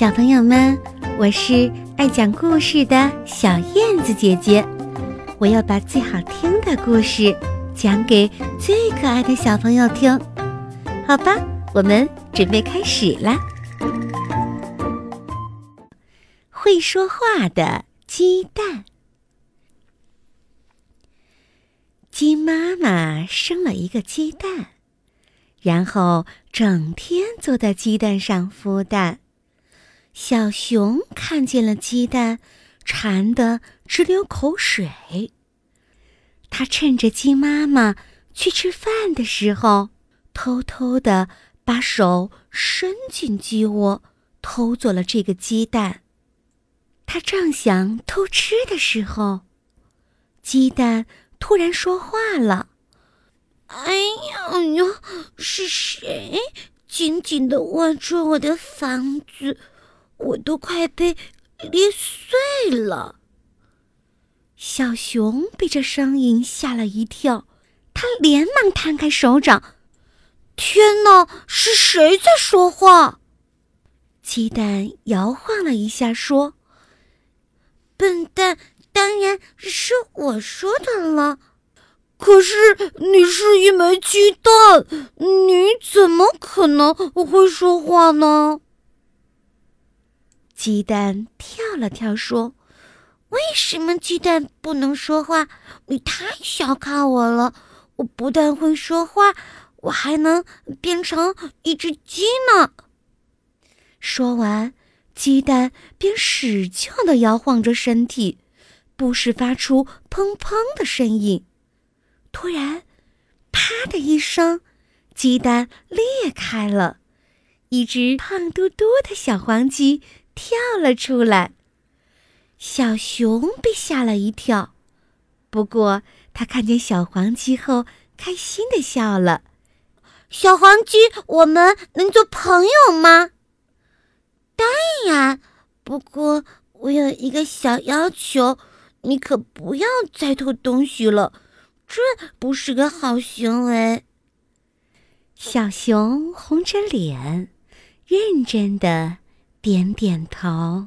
小朋友们，我是爱讲故事的小燕子姐姐，我要把最好听的故事讲给最可爱的小朋友听，好吧？我们准备开始啦。会说话的鸡蛋，鸡妈妈生了一个鸡蛋，然后整天坐在鸡蛋上孵蛋。小熊看见了鸡蛋，馋得直流口水。他趁着鸡妈妈去吃饭的时候，偷偷的把手伸进鸡窝，偷走了这个鸡蛋。他正想偷吃的时候，鸡蛋突然说话了：“哎呀呀，是谁紧紧的握住我的房子？”我都快被捏碎了。小熊被这声音吓了一跳，他连忙摊开手掌。天哪，是谁在说话？鸡蛋摇晃了一下，说：“笨蛋，当然是我说的了。可是你是一枚鸡蛋，你怎么可能会说话呢？”鸡蛋跳了跳，说：“为什么鸡蛋不能说话？你太小看我了！我不但会说话，我还能变成一只鸡呢。”说完，鸡蛋便使劲地摇晃着身体，不时发出砰砰的声音。突然，啪的一声，鸡蛋裂开了，一只胖嘟嘟的小黄鸡。跳了出来，小熊被吓了一跳，不过他看见小黄鸡后，开心的笑了。小黄鸡，我们能做朋友吗？当然，不过我有一个小要求，你可不要再偷东西了，这不是个好行为。小熊红着脸，认真的。点点头。